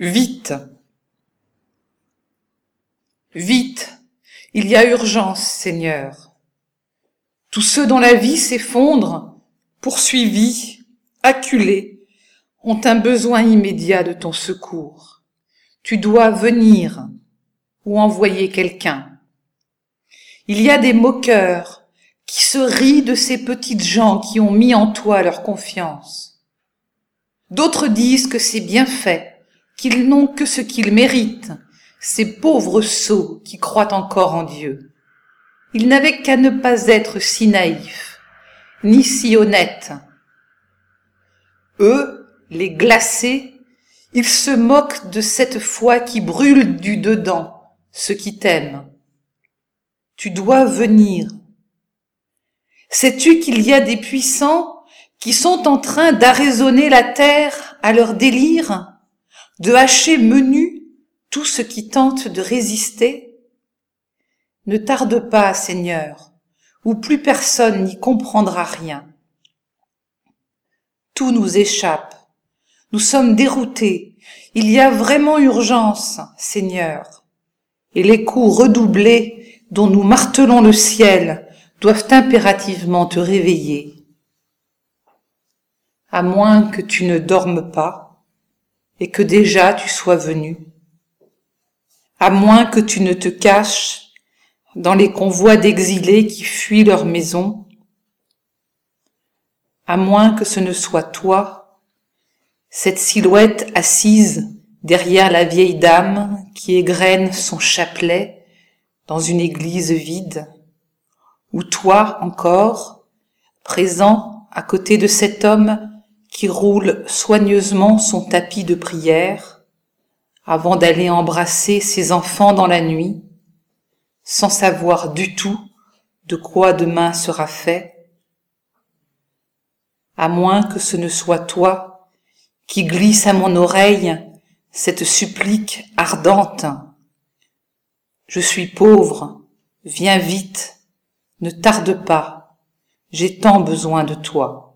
Vite. Vite. Il y a urgence, Seigneur. Tous ceux dont la vie s'effondre, poursuivis, acculés, ont un besoin immédiat de ton secours. Tu dois venir ou envoyer quelqu'un. Il y a des moqueurs qui se rient de ces petites gens qui ont mis en toi leur confiance. D'autres disent que c'est bien fait, qu'ils n'ont que ce qu'ils méritent, ces pauvres sots qui croient encore en Dieu. Ils n'avaient qu'à ne pas être si naïfs, ni si honnêtes. Eux, les glacés, ils se moquent de cette foi qui brûle du dedans, ceux qui t'aiment. Tu dois venir. Sais-tu qu'il y a des puissants qui sont en train d'arraisonner la terre à leur délire, de hacher menu tout ce qui tente de résister. Ne tarde pas, Seigneur, ou plus personne n'y comprendra rien. Tout nous échappe, nous sommes déroutés, il y a vraiment urgence, Seigneur, et les coups redoublés dont nous martelons le ciel doivent impérativement te réveiller. À moins que tu ne dormes pas et que déjà tu sois venu, à moins que tu ne te caches dans les convois d'exilés qui fuient leur maison, à moins que ce ne soit toi, cette silhouette assise derrière la vieille dame qui égrène son chapelet dans une église vide, ou toi encore, présent à côté de cet homme qui roule soigneusement son tapis de prière avant d'aller embrasser ses enfants dans la nuit, sans savoir du tout de quoi demain sera fait, à moins que ce ne soit toi qui glisse à mon oreille cette supplique ardente. Je suis pauvre, viens vite, ne tarde pas, j'ai tant besoin de toi.